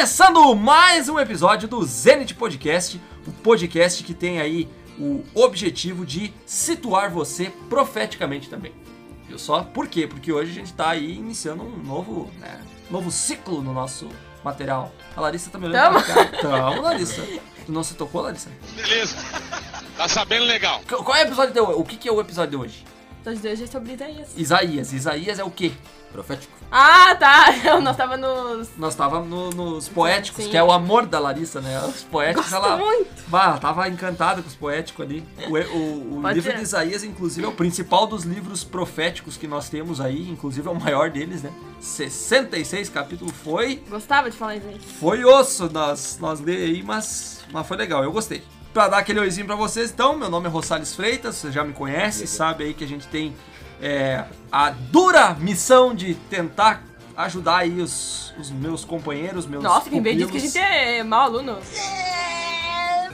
Começando mais um episódio do Zenit Podcast, o podcast que tem aí o objetivo de situar você profeticamente também. Viu só? Por quê? Porque hoje a gente tá aí iniciando um novo, né, novo ciclo no nosso material. A Larissa tá me olhando Tamo. pra cá. Tamo, Larissa. Tu não se tocou, Larissa? Beleza. Tá sabendo legal. Qu- Qual é o episódio de hoje? O que, que é o episódio de hoje? De hoje é sobre Isaías. Isaías. Isaías é o quê? Profético. Ah, tá. Nós tava nos. Nós tava no- nos poéticos, Sim. que é o amor da Larissa, né? Os poéticos, Gosto ela. muito. Bah, ela tava encantada com os poéticos ali. O, o- o livro ser. de Isaías, inclusive, é o principal dos livros proféticos que nós temos aí, inclusive é o maior deles, né? 66 capítulos foi. Gostava de falar isso aí. Foi osso nós, nós ler aí, mas, mas foi legal, eu gostei. Pra dar aquele oizinho pra vocês, então, meu nome é Rosales Freitas, você já me conhece, sabe aí que a gente tem é, a dura missão de tentar ajudar aí os, os meus companheiros, meus Nossa, quem vem diz que a gente é mau aluno. É,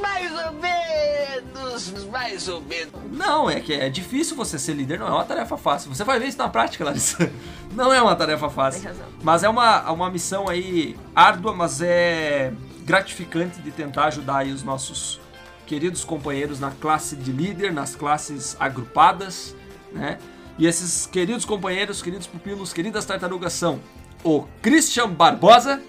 mais ou menos, mais ou menos. Não, é que é difícil você ser líder, não é uma tarefa fácil. Você vai ver isso na prática, Larissa. Não é uma tarefa fácil. Tem razão. Mas é uma, uma missão aí árdua, mas é gratificante de tentar ajudar aí os nossos queridos companheiros na classe de líder, nas classes agrupadas, né? E esses queridos companheiros, queridos pupilos, queridas tartarugas são o Christian Barbosa,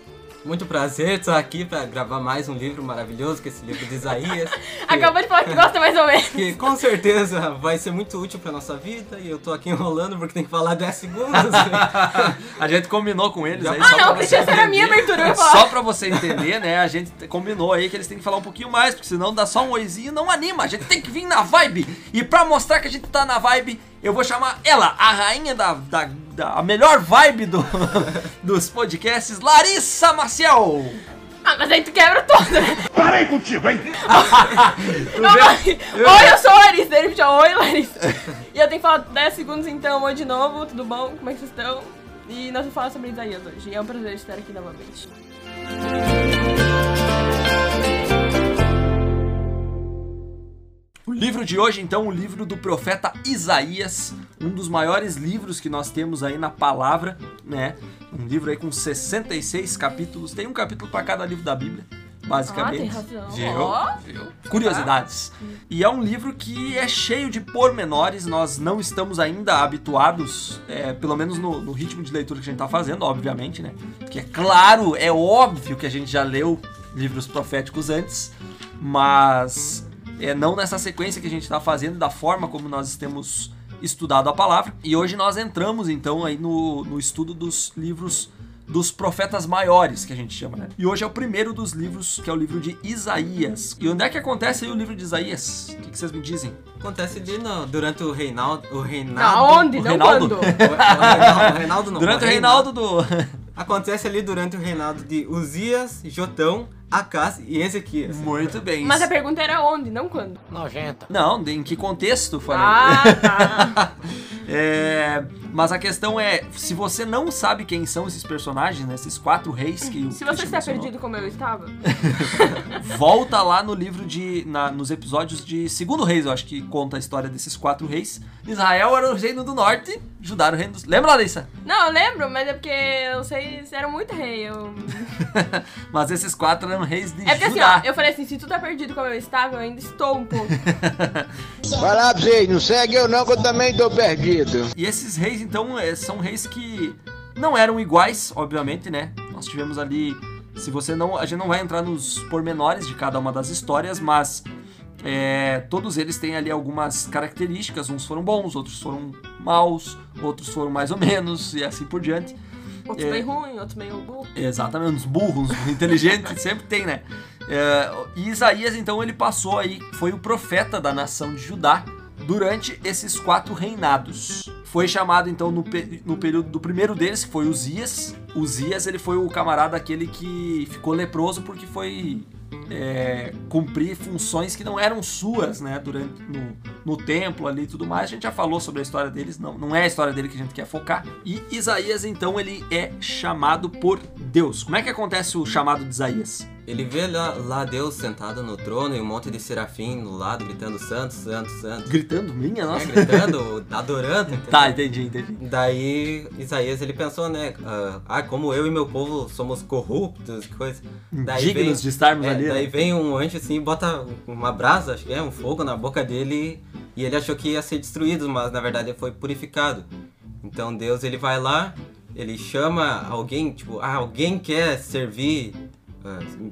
Muito prazer estar aqui para gravar mais um livro maravilhoso, que é esse livro de Isaías. que, Acabou de falar que gosta mais ou menos. que com certeza vai ser muito útil para nossa vida e eu tô aqui enrolando porque tem que falar 10 segundos. a gente combinou com eles aí Ah, não, Cristian, essa era a minha abertura. Só falar. pra você entender, né? A gente combinou aí que eles têm que falar um pouquinho mais, porque senão dá só um oizinho não anima. A gente tem que vir na vibe. E pra mostrar que a gente tá na vibe, eu vou chamar ela, a rainha da. da, da- a melhor vibe do, dos podcasts, Larissa Maciel. Ah, mas aí tu quebra tudo, né? Parei contigo, hein? Oi, Oi, eu sou a Larissa. Ele me chama Oi, Larissa. E eu tenho que falar 10 segundos então. Oi de novo, tudo bom? Como é que vocês estão? E nós vamos falar sobre Isaías hoje. E é um prazer estar aqui novamente. O livro de hoje, então, o livro do profeta Isaías, um dos maiores livros que nós temos aí na palavra, né? Um livro aí com 66 capítulos, tem um capítulo para cada livro da Bíblia, Ah, basicamente. tem razão. Viu? Viu? Curiosidades. E é um livro que é cheio de pormenores, nós não estamos ainda habituados, é, pelo menos no, no ritmo de leitura que a gente tá fazendo, obviamente, né? Porque é claro, é óbvio que a gente já leu livros proféticos antes, mas é não nessa sequência que a gente está fazendo, da forma como nós temos estudado a palavra. E hoje nós entramos então aí no, no estudo dos livros dos profetas maiores, que a gente chama, né? E hoje é o primeiro dos livros, que é o livro de Isaías. E onde é que acontece aí o livro de Isaías? O que, que vocês me dizem? Acontece ali no- durante o reinaldo. O reinado. Não, onde? o Não Reinaldo? quando. O, o reinaldo, o reinaldo não. Durante o reinaldo do. Acontece ali durante o reinado de Uzias, Jotão, Acás e Ezequias. Muito bem. Mas a pergunta era onde, não quando. Nojenta. Não, em que contexto falei? Ah, tá. É, mas a questão é, se você não sabe quem são esses personagens, né, esses quatro reis que o Se você está mencionou, perdido como eu estava, volta lá no livro de. na- nos episódios de Segundo Reis, eu acho que conta a história desses quatro reis. Israel era o reino do norte, Judá era o reino do. Lembra, Larissa? Não, eu lembro, mas é porque eu sei se era muito rei. Eu... Mas esses quatro eram reis de É porque assim, Judá. ó, eu falei assim, se tu tá perdido como eu estava, eu ainda estou um pouco. Vai lá pra vocês, não segue eu não, que eu também tô perdido. E esses reis, então, é, são reis que não eram iguais, obviamente, né? Nós tivemos ali. Se você não. A gente não vai entrar nos pormenores de cada uma das histórias, mas. é, todos eles têm ali algumas características. Uns foram bons, outros foram maus, outros foram mais ou menos, e assim por diante. Outros É. meio ruim, outros meio burro. Exatamente, uns burros, uns inteligentes, sempre tem, né? É, e Isaías, então, ele passou aí, foi o profeta da nação de Judá durante esses quatro reinados. Foi chamado, então, no, no período do primeiro deles, que foi Uzias. Uzias, ele foi o camarada aquele que ficou leproso porque foi é, cumprir funções que não eram suas, né? Durante no, no templo ali e tudo mais. A gente já falou sobre a história deles, não, não é a história dele que a gente quer focar. E Isaías, então, ele é chamado por Deus. Como é que acontece o chamado de Isaías? Ele vê lá, lá Deus sentado no trono e um monte de serafim no lado, gritando santo, santo, santo. Gritando, minha, É, nossa. gritando, adorando, entendeu? Tá, entendi, entendi. Daí Isaías ele pensou, né? ah, Ah, como eu e meu povo somos corruptos, coisa. Daí Dignos de estarmos é, ali, Daí né? vem um anjo assim, bota uma brasa, acho que é, um fogo na boca dele e ele achou que ia ser destruído, mas na verdade ele foi purificado. Então Deus ele vai lá, ele chama alguém, tipo, ah, alguém quer servir,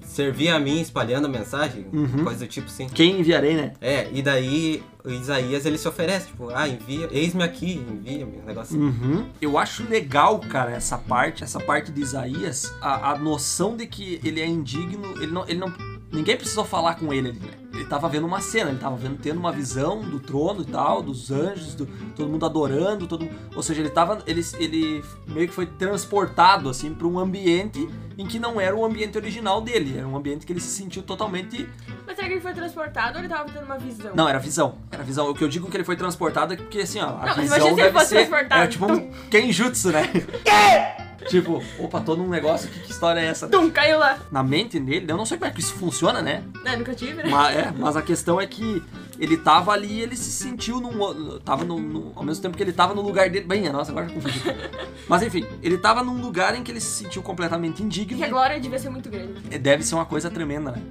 servir a mim espalhando a mensagem, Uhum. coisa do tipo assim. Quem enviarei, né? É, e daí o Isaías ele se oferece, tipo, ah, envia, eis-me aqui, envia-me, um negócio assim. Uhum. Eu acho legal, cara, essa parte, essa parte de Isaías, a, a noção de que ele é indigno, ele não, ele não, ninguém precisou falar com ele ali, né? Ele tava vendo uma cena, ele tava vendo, tendo uma visão do trono e tal, dos anjos, do, todo mundo adorando, todo, ou seja, ele tava, ele, ele meio que foi transportado assim para um ambiente em que não era o ambiente original dele, era um ambiente que ele se sentiu totalmente Mas será que ele foi transportado ou ele tava tendo uma visão? não, era visão. Era visão. O que eu digo que ele foi transportado é porque, assim, ó, a Não, mas visão se deve fosse ser... transportado. É tipo um Kenjutsu, né? tipo, opa, tô num negócio, que, que história é essa? Tum, caiu lá. Na mente dele, eu não sei como é que isso funciona, né? É, nunca tive, né? Mas, é, mas a questão é que ele tava ali e ele se sentiu num... Tava no, Ao mesmo tempo que ele tava no lugar dele... Bem, nossa, agora eu confundi. Mas enfim, ele tava num lugar em que ele se sentiu completamente indigno. Que a glória devia ser muito grande. É, deve ser uma coisa tremenda, né?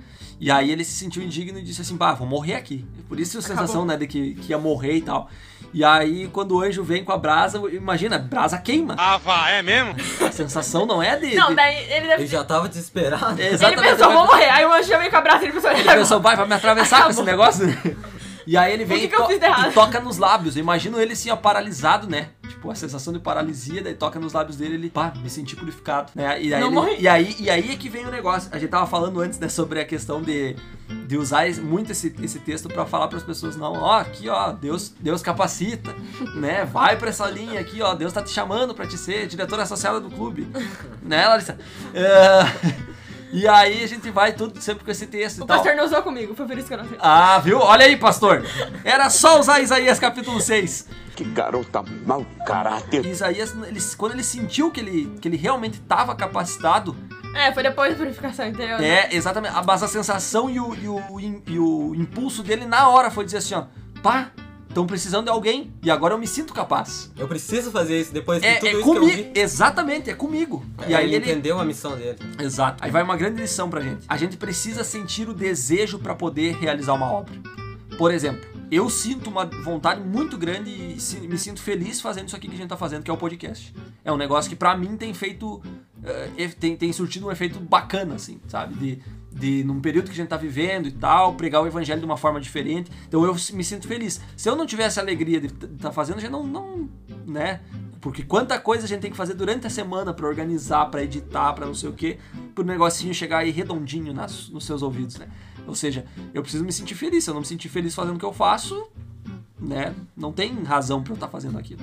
E aí ele se sentiu indigno e disse assim, bah, vou morrer aqui. Por isso a sensação, né, de que, que ia morrer e tal. E aí, quando o anjo vem com a brasa, imagina, brasa queima. Ah, vá, é mesmo? A sensação não é de... Não, daí ele deve Ele já tava desesperado. É, Ele Exatamente. pensou, vou morrer. Aí o anjo já veio com a brasa e ele pensou, Ele pensou, vai, vai me atravessar com esse Acabou. negócio? E aí ele vem que e, que eu to- e toca nos lábios. Eu imagino ele assim, ó, paralisado, né? Tipo, a sensação de paralisia, daí toca nos lábios dele, ele, pá, me senti purificado. Né? E, aí ele- e aí E aí é que vem o negócio. A gente tava falando antes, né, sobre a questão de, de usar muito esse, esse texto pra falar pras pessoas, não, ó, aqui, ó, Deus, Deus capacita, né? Vai pra essa linha aqui, ó, Deus tá te chamando pra te ser diretora associada do clube. né, Larissa? É, E aí a gente vai tudo sempre com esse texto e O tal. pastor não usou comigo, foi por isso que eu não sei. Ah, viu? Olha aí, pastor. Era só usar Isaías capítulo 6. Que garota mau caráter. Isaías, ele- quando ele sentiu que ele, que ele realmente estava capacitado, É, foi depois da purificação, entendeu? é exatamente, a- mas a sensação e o, e o, e o impulso dele na hora foi dizer assim, ó, pá, estão precisando de alguém e agora eu me sinto capaz. Eu preciso fazer isso depois de É, tudo é isso que eu comigo, vi. exatamente, é comigo. E É, aí ele ele, entendeu a missão dele. Exato. Aí vai uma grande lição pra gente. A gente precisa sentir o desejo pra poder realizar uma obra. Por exemplo, eu sinto uma vontade muito grande e me sinto feliz fazendo isso aqui que a gente tá fazendo, que é o podcast. É um negócio que pra mim tem feito. eh, tem, tem surtido um efeito bacana, assim, sabe? De, de, num período que a gente tá vivendo e tal, pregar o evangelho de uma forma diferente. Então eu me sinto feliz. Se eu não tivesse a alegria de estar tá fazendo, já não, não. né? Porque quanta coisa a gente tem que fazer durante a semana pra organizar, pra editar, pra não sei o quê, pro negocinho chegar aí redondinho nas, nos seus ouvidos, né? Ou seja, eu preciso me sentir feliz. Se eu não me sentir feliz fazendo o que eu faço, né? Não tem razão pra eu estar fazendo aquilo.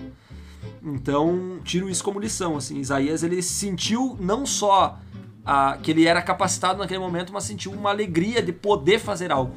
Então, tiro isso como lição, assim. Isaías, ele sentiu não só a, que ele era capacitado naquele momento, mas sentiu uma alegria de poder fazer algo.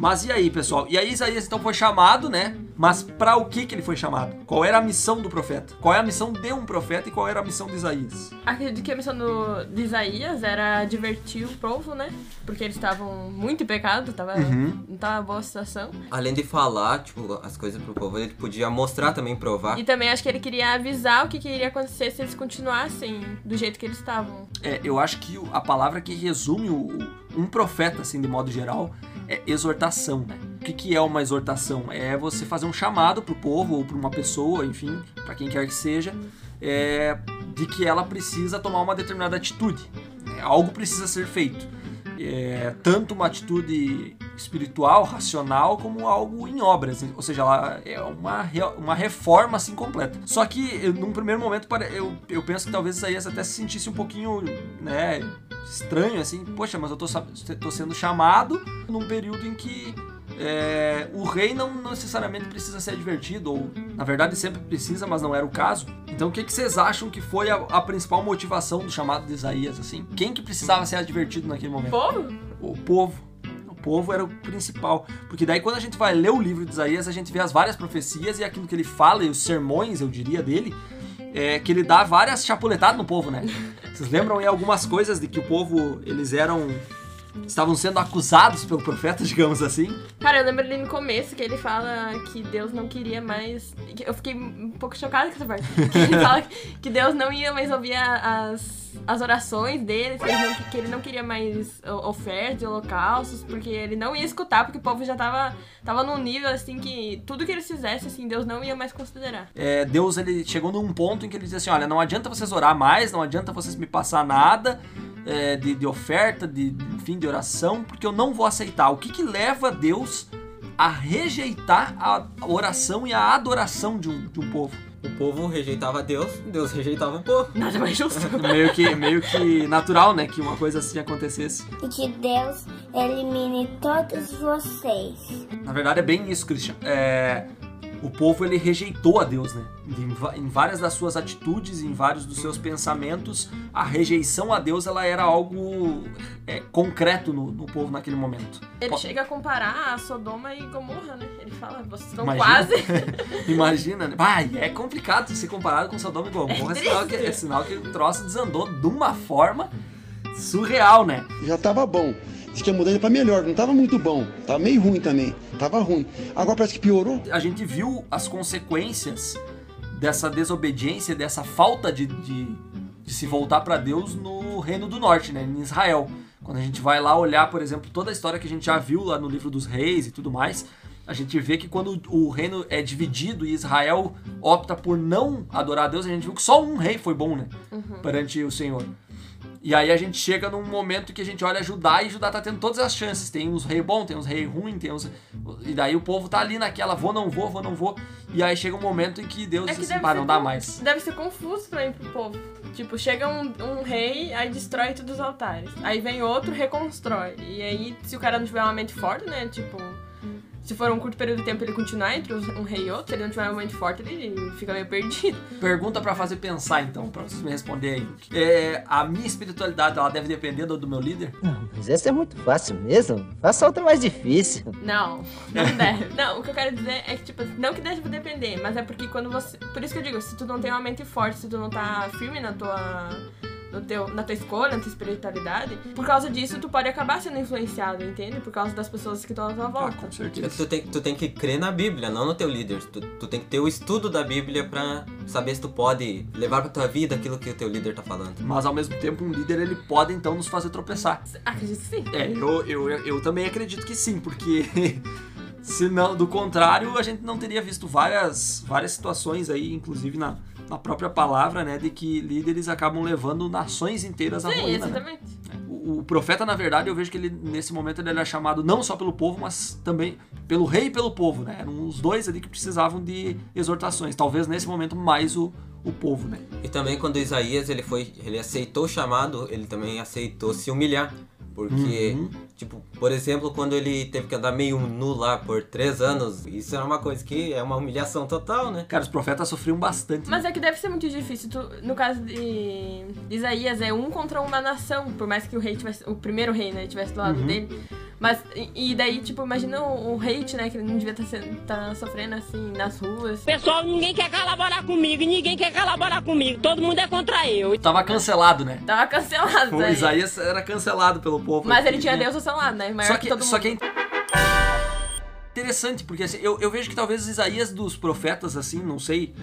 Mas e aí, pessoal? E aí Isaías então foi chamado, né? Mas para o que que ele foi chamado? Qual era a missão do profeta? Qual é a missão de um profeta e qual era a missão de Isaías? Acredito que a missão do, de Isaías era divertir o povo, né? Porque eles estavam muito em pecado, tava, Uhum. não tava boa situação. Além de falar, tipo, as coisas pro povo, ele podia mostrar também, provar. E também acho que ele queria avisar o que, que iria acontecer se eles continuassem do jeito que eles estavam. É, eu acho que a palavra que resume o, o- um profeta, assim, de modo geral, é exortação, né? O que, que é uma exortação? É você fazer um chamado pro povo ou pra uma pessoa, enfim, pra quem quer que seja, é, de que ela precisa tomar uma determinada atitude. né? Algo precisa ser feito. É, tanto uma atitude espiritual, racional, como algo em obras. Ou seja, ela é uma, uma reforma assim completa. Só que, eu, num primeiro momento, eu, eu penso que talvez Isaías até se sentisse um pouquinho, né, estranho, assim. Poxa, mas eu tô, tô sendo chamado num período em que é, o rei não necessariamente precisa ser advertido, ou na verdade sempre precisa, mas não era o caso. Então o que, que vocês acham que foi a, a principal motivação do chamado de Isaías, assim? Quem que precisava ser advertido naquele momento? Povo? O povo. O povo era o principal. Porque daí quando a gente vai ler o livro de Isaías, a gente vê as várias profecias e aquilo que ele fala, e os sermões, eu diria, dele, é que ele dá várias chapuletadas no povo, né? Vocês lembram aí algumas coisas de que o povo, eles eram... Estavam sendo acusados pelo profeta, digamos assim. Cara, eu lembro ali no começo que ele fala que Deus não queria mais. Eu fiquei um pouco chocada com essa parte. Que ele fala que Deus não ia mais ouvir as, as orações dele, que ele, não, que ele não queria mais ofertas e holocaustos, porque ele não ia escutar, porque o povo já tava, tava num nível assim que tudo que eles fizessem, assim, Deus não ia mais considerar. É, Deus ele chegou num ponto em que ele disse assim: olha, não adianta vocês orar mais, não adianta vocês me passar nada é, de, de oferta, de, de, enfim, de oração, porque eu não vou aceitar. O que, que leva Deus a rejeitar a oração e a adoração de um, de um povo? O povo rejeitava Deus, Deus rejeitava o povo. Nada mais justo. Meio que, meio que natural, né, que uma coisa assim acontecesse. E que Deus elimine todos vocês. Na verdade é bem isso, Christian. É, o povo ele rejeitou a Deus, né? Em, várias das suas atitudes, em vários dos seus pensamentos, a rejeição a Deus ela era algo é, concreto no, no povo naquele momento. Ele Po- chega a comparar a Sodoma e Gomorra, né? Ele fala, vocês estão Imagina. quase. Imagina, né? Vai, é complicado ser comparado com Sodoma e Gomorra. É, sinal que, é sinal que o troço desandou de uma forma surreal, né? Já tava bom. Diz que ia mudar ele pra melhor, não tava muito bom. Tava meio ruim também. Tava ruim. Agora parece que piorou. a gente viu as consequências dessa desobediência, dessa falta de, de, de se voltar para Deus no Reino do Norte, né, em Israel. Quando a gente vai lá olhar, por exemplo, toda a história que a gente já viu lá no livro dos reis e tudo mais, a gente vê que quando o reino é dividido e Israel opta por não adorar a Deus, a gente viu que só um rei foi bom, né, perante o Senhor. E aí a gente chega num momento que a gente olha Judá e Judá tá tendo todas as chances. Tem uns rei bom, tem uns rei ruim, tem uns. E daí o povo tá ali naquela, vou, não vou, vou, não vou. E aí chega um momento em que Deus É que diz assim, ah, não dá mais. Deve ser confuso também pro povo. Tipo, chega um, um rei, aí destrói todos os altares. Aí vem outro, reconstrói. E aí, se o cara não tiver uma mente forte, né? Tipo, se for um curto período de tempo ele continuar entre os- um rei e outro, se ele não tiver uma mente forte, ele fica meio perdido. Pergunta pra fazer pensar então, pra vocês me responderem aí. É, a minha espiritualidade, ela deve depender do, do meu líder? Não, mas essa é muito fácil mesmo. Faça outra mais difícil. Não, não deve. Não, o que eu quero dizer é que, tipo, não que deve depender, mas é porque quando você. Por isso que eu digo, se tu não tem uma mente forte, se tu não tá firme na tua. No teu, na tua escolha, na tua espiritualidade, por causa disso tu pode acabar sendo influenciado, entende? Por causa das pessoas que estão à tua Ah, volta. com É que certeza. tu tem, tu tem que crer na Bíblia, não no teu líder. Tu, tu tem que ter o estudo da Bíblia pra saber se tu pode levar pra tua vida aquilo que o teu líder tá falando. Mas ao mesmo tempo, um líder ele pode então nos fazer tropeçar. Acredito que sim. É, eu, eu, eu também acredito que sim, porque se não, do contrário, a gente não teria visto várias, várias situações aí, inclusive na, na própria palavra, né, de que líderes acabam levando nações inteiras à Sim, ruína. né? exatamente. O, o profeta, na verdade, eu vejo que ele, nesse momento, ele era chamado não só pelo povo, mas também pelo rei e pelo povo, né? Eram os dois ali que precisavam de exortações. Talvez nesse momento mais o, o povo, né? E também quando Isaías ele foi, ele aceitou o chamado, ele também aceitou se humilhar. Porque, Uhum. tipo, por exemplo, quando ele teve que andar meio nu lá por três anos, isso era uma coisa que é uma humilhação total, né? Cara, os profetas sofriam bastante. Mas é que deve ser muito difícil. Tu, no caso de Isaías, é um contra uma nação. Por mais que o rei tivesse. O primeiro rei, né? Tivesse do lado Uhum. dele. Mas. E, daí, tipo, imagina o, o hate, né? Que ele não devia estar sofrendo assim nas ruas. Pessoal, ninguém quer colaborar comigo, ninguém quer colaborar comigo, todo mundo é contra eu. Tava cancelado, né? Tava cancelado. O né? Isaías era cancelado pelo povo. Mas ele tinha Deus ao seu lado, né? Maior Só que, que, todo só mundo. que é interessante, porque assim, eu, eu vejo que talvez Isaías dos profetas, assim, não sei,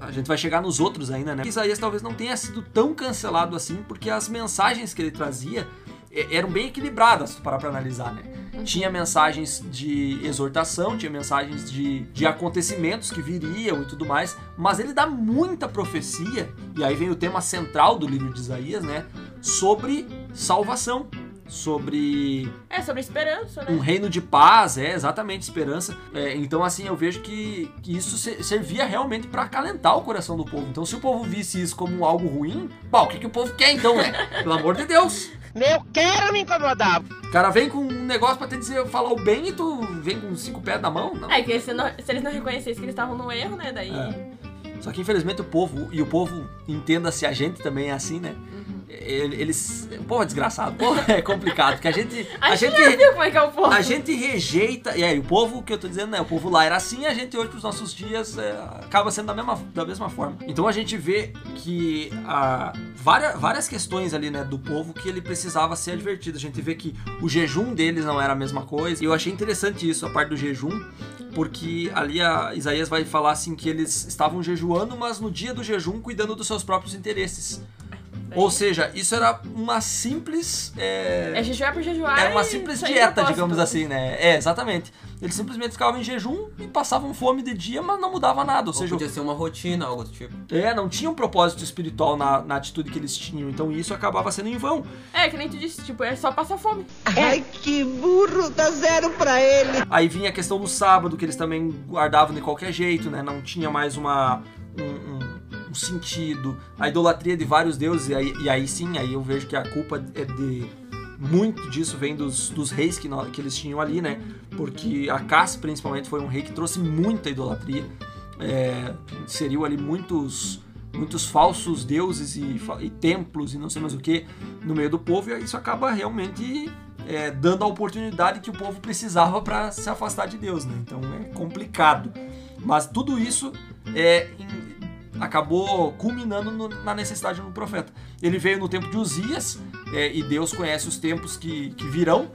a gente vai chegar nos outros ainda, né? Isaías talvez não tenha sido tão cancelado assim, porque as mensagens que ele trazia eh, eram bem equilibradas, parar pra analisar, né? Tinha mensagens de exortação, tinha mensagens de, de acontecimentos que viriam e tudo mais, mas ele dá muita profecia, e aí vem o tema central do livro de Isaías, né? Sobre salvação, sobre É, sobre esperança, né? um reino de paz, é exatamente esperança. É, então, assim, eu vejo que, que isso se- servia realmente pra acalentar o coração do povo. Então, se o povo visse isso como algo ruim, bom, o que, que o povo quer então, né? Pelo amor de Deus! Eu quero me incomodar. O cara vem com um negócio pra te dizer, falar o bem e tu vem com cinco pés na mão? Não. É, que se, não- se eles não reconhecessem que eles estavam no erro, né? Daí. É. Só que infelizmente o povo, e o povo, entenda-se, a gente também é assim, né? Ele- Eles. O povo é desgraçado, o povo é complicado, porque a gente. A gente já viu como é que é o povo. A gente rejeita. E aí, o povo que eu tô dizendo, né? O povo lá era assim, a gente hoje, pros nossos dias, é, acaba sendo da mesma, da mesma forma. Então a gente vê que há várias, várias questões ali, né, do povo que ele precisava ser advertido. A gente vê que o jejum deles não era a mesma coisa. E eu achei interessante isso, a parte do jejum, porque ali a Isaías vai falar assim que eles estavam jejuando, mas no dia do jejum cuidando dos seus próprios interesses. Ou seja, isso era uma simples. é, É jejuar por jejuar. era uma simples dieta, digamos assim, né? É, exatamente. Eles simplesmente ficavam em jejum e passavam fome de dia, mas não mudava nada. Ou Ou seja, podia ser uma rotina, algo do tipo. é, não tinha um propósito espiritual na, na atitude que eles tinham. Então isso acabava sendo em vão. É, que nem tu disse, tipo, é só passar fome. Ai, que burro, dá zero pra ele. Aí vinha a questão do sábado, que eles também guardavam de qualquer jeito, né? Não tinha mais uma. um, um- um sentido. A idolatria de vários deuses, e aí, e aí sim, aí eu vejo que a culpa é de. Muito disso vem dos, dos reis que, nó- que eles tinham ali, né? Porque Acás, principalmente, foi um rei que trouxe muita idolatria. É, inseriu ali muitos muitos falsos deuses e, e templos e não sei mais o que no meio do povo e isso acaba realmente é, dando a oportunidade que o povo precisava para se afastar de Deus, né? Então é complicado. Mas tudo isso é, acabou culminando no- na necessidade do profeta. Ele veio no tempo de Uzias é, e Deus conhece os tempos que, que virão.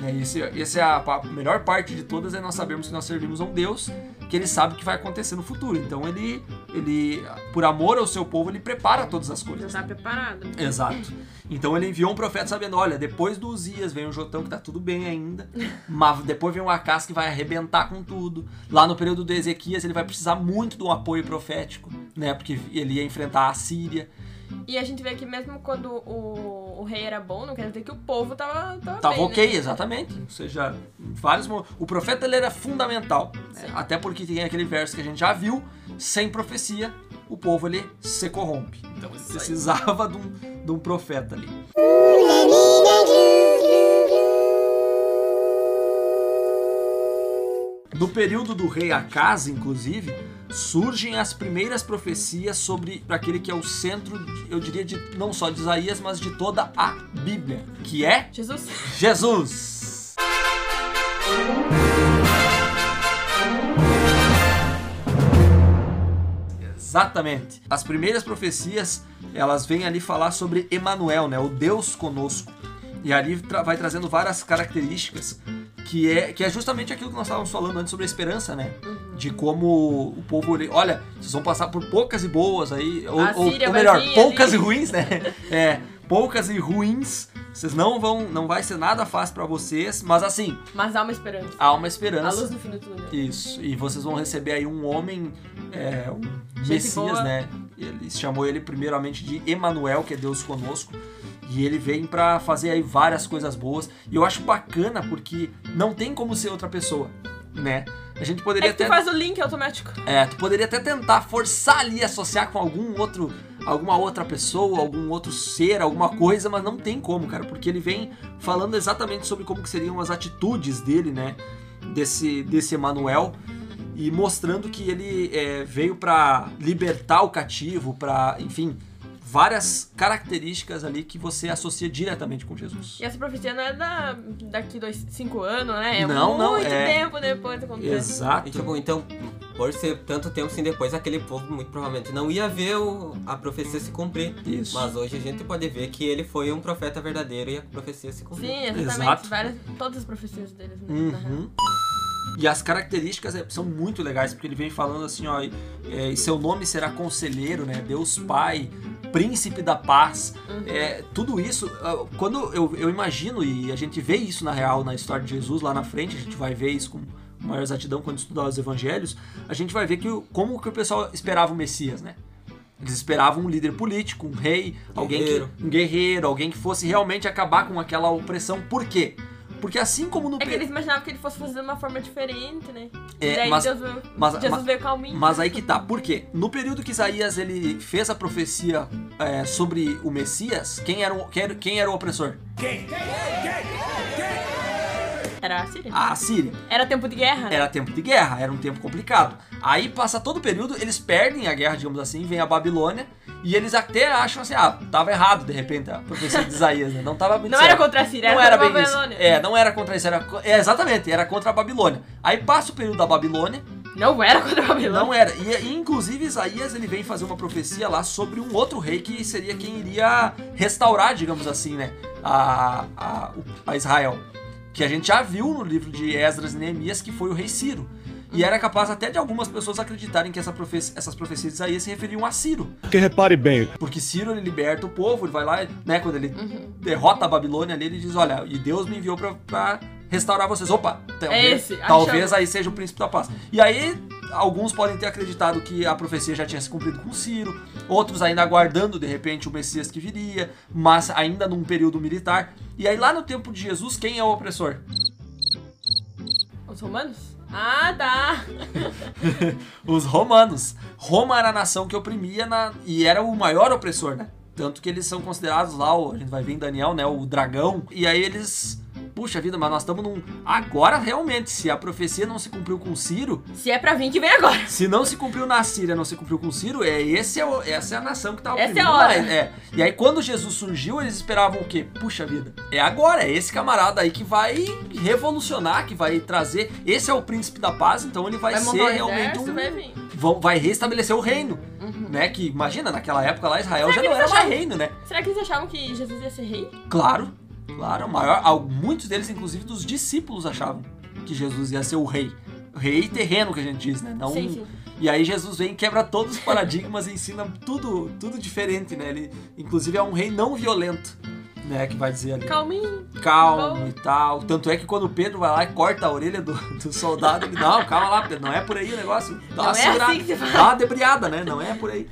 Né? Esse, essa é a, pa- melhor parte de todas é nós sabermos que nós servimos a um Deus que ele sabe o que vai acontecer no futuro. Então ele, ele por amor ao seu povo, ele prepara todas as coisas. Já tá preparado. Exato. Então ele enviou um profeta sabendo, olha, depois do Uzias vem o Jotão que tá tudo bem ainda, mas depois vem o Acas que vai arrebentar com tudo. Lá no período do Ezequias ele vai precisar muito de um apoio profético, né? Porque ele ia enfrentar a Síria. E a gente vê que mesmo quando o, o rei era bom, não quer dizer que o povo tava, tava, Tava bem, ok, né? exatamente. Ou seja, vários O profeta ele era fundamental. né? Até porque tem aquele verso que a gente já viu, sem profecia, o povo ele se corrompe. Então ele precisava de um, de um profeta ali. No período do rei Acaz, inclusive, surgem as primeiras profecias sobre aquele que é o centro, eu diria, de, não só de Isaías, mas de toda a Bíblia, que é Jesus. Jesus. Exatamente. As primeiras profecias, elas vêm ali falar sobre Emanuel, né, o Deus conosco. E ali tra- vai trazendo várias características que é, que é justamente aquilo que nós estávamos falando antes sobre a esperança, né? De como o povo, olha, vocês vão passar por poucas e boas aí, ou, ou- ou melhor, poucas ali. e ruins, né? É, poucas e ruins. Vocês não vão, não vai ser nada fácil pra vocês, mas assim, Mas há uma esperança. há uma A esperança. luz no fim do túnel. Isso. E vocês vão receber aí um homem, é, um Gente Messias, boa. né? Ele chamou ele primeiramente de Emanuel, que é Deus conosco. E ele vem pra fazer aí várias coisas boas. E eu acho bacana porque não tem como ser outra pessoa, né? A gente poderia É que tu até faz o link automático. é, tu poderia até tentar forçar ali, associar com algum outro, alguma outra pessoa, algum outro ser, alguma coisa, mas não tem como, cara, porque ele vem falando exatamente sobre como que seriam as atitudes dele, né, desse, desse Emanuel, e mostrando que ele é, veio pra libertar o cativo, pra, enfim, várias características ali que você associa diretamente com Jesus. E essa profecia não é da, daqui dois, cinco anos, né? É Não, não, muito é- tempo depois que acontece. Exato. E, tipo, então, por ser tanto tempo assim depois, aquele povo muito provavelmente não ia ver o- a profecia se cumprir. Isso. Mas hoje a gente pode ver que ele foi um profeta verdadeiro e a profecia se cumpriu. Sim, exatamente. Exato. Várias, todas as profecias deles, né? Uhum. E as características é, são muito legais, porque ele vem falando assim, ó, é, e seu nome será conselheiro, né? Deus Pai, príncipe da paz. É, tudo isso, ah, quando eu, eu imagino, e a gente vê isso na real, na história de Jesus lá na frente, a gente vai ver isso com maior exatidão quando estudar os evangelhos, a gente vai ver que como que o pessoal esperava o Messias, né? Eles esperavam um líder político, um rei, alguém Guerreiro. que, um guerreiro, alguém que fosse realmente acabar com aquela opressão. Por quê? Porque assim como no É que eles imaginavam que ele fosse fazer de uma forma diferente, né? É, e daí mas- Deus veio, mas- Jesus mas- veio calminho. Mas aí que tá, por quê? No período que Isaías ele fez a profecia é, sobre o Messias, quem era o, quem era, quem era o opressor? Era a Síria? a Síria. Era tempo de guerra, né? Era tempo de guerra, era um tempo complicado. Aí passa todo o período, eles perdem a guerra, digamos assim, vem a Babilônia, e eles até acham assim, ah, tava errado de repente a profecia de Isaías, né? Não tava muito Não certo. era contra a Síria, Não era era contra a bem isso. Babilônia. É, não era contra isso, era é, exatamente, era contra a Babilônia. Aí passa o período da Babilônia, Não era contra a Babilônia. não era. E, inclusive Isaías ele vem fazer uma profecia lá sobre um outro rei que seria quem iria restaurar, digamos assim, né, a, a, a Israel. Que a gente já viu no livro de Esdras e Neemias que foi o rei Ciro. E era capaz até de algumas pessoas acreditarem que essa profe- essas profecias de Isaías se referiam a Ciro. Porque repare bem, Porque Ciro ele liberta o povo, ele vai lá, né, quando ele derrota a Babilônia ali, ele diz, olha, e Deus me enviou pra, pra restaurar vocês. Opa, talvez, esse, achamos. talvez aí seja o príncipe da paz. E aí, alguns podem ter acreditado que a profecia já tinha se cumprido com Ciro, outros ainda aguardando, de repente, o Messias que viria, mas ainda num período militar. E aí, lá no tempo de Jesus, quem é o opressor? Os romanos? Ah, tá. Os romanos. Roma era a nação que oprimia na- e era o maior opressor, né? Tanto que eles são considerados lá, a gente vai ver em Daniel, né? O dragão. E aí eles. Puxa vida, mas nós estamos num. Agora realmente, se a profecia não se cumpriu com Ciro, Se é pra vir, que vem agora. se não se cumpriu na Síria, não se cumpriu com Ciro, é, esse é o- essa é a nação que tá Essa é a oprimindo hora. mais. É. E aí quando Jesus surgiu, eles esperavam o quê? Puxa vida, é agora, é esse camarada aí que vai revolucionar, que vai trazer. Esse é o príncipe da paz, então ele vai, Vai ser um realmente exército, um vai vão- vai restabelecer o reino, né? Que imagina, naquela época lá Israel Será já não era mais achavam- reino, né? Será que eles achavam que Jesus ia ser rei? Claro, claro, o maior, muitos deles inclusive dos discípulos achavam que Jesus ia ser o rei, rei terreno que a gente diz, né? Não Sim, sim. E aí Jesus vem, quebra todos os paradigmas e ensina tudo, tudo diferente, né? Ele inclusive é um rei não violento, né, que vai dizer ali. Calminho. Calmo Bom. e tal. Tanto é que quando o Pedro vai lá e corta a orelha do, do soldado, ele, não, calma lá, Pedro, não é por aí o negócio. Dá Não uma é segurada, assim dá uma debriada, né? Não é por aí.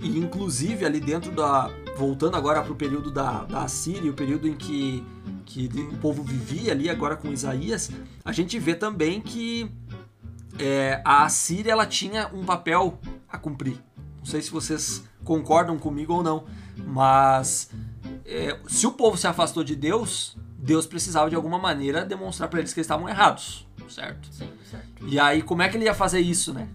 E inclusive ali dentro da. Voltando agora pro período da, da Síria, o período em que, que o povo vivia ali agora com Isaías, a gente vê também que é, a Síria ela tinha um papel a cumprir. Não sei se vocês concordam comigo ou não, mas é, se o povo se afastou de Deus, Deus precisava de alguma maneira demonstrar para eles que eles estavam errados, certo? Sim, certo. E aí como é que ele ia fazer isso, né?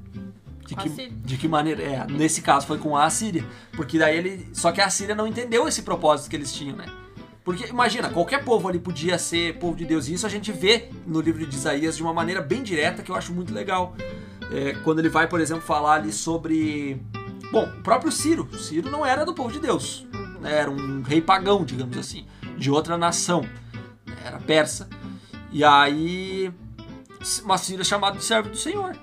De que, de que maneira? É, nesse caso foi com a Assíria, porque daí ele, só que a Assíria não entendeu esse propósito que eles tinham, né? Porque imagina, qualquer povo ali podia ser povo de Deus, e isso a gente vê no livro de Isaías de uma maneira bem direta que eu acho muito legal. É, quando ele vai, por exemplo, falar ali sobre. Bom, o próprio Ciro. Ciro não era do povo de Deus, era um rei pagão, digamos assim, de outra nação, era persa. E aí, uma Síria chamada de servo do Senhor.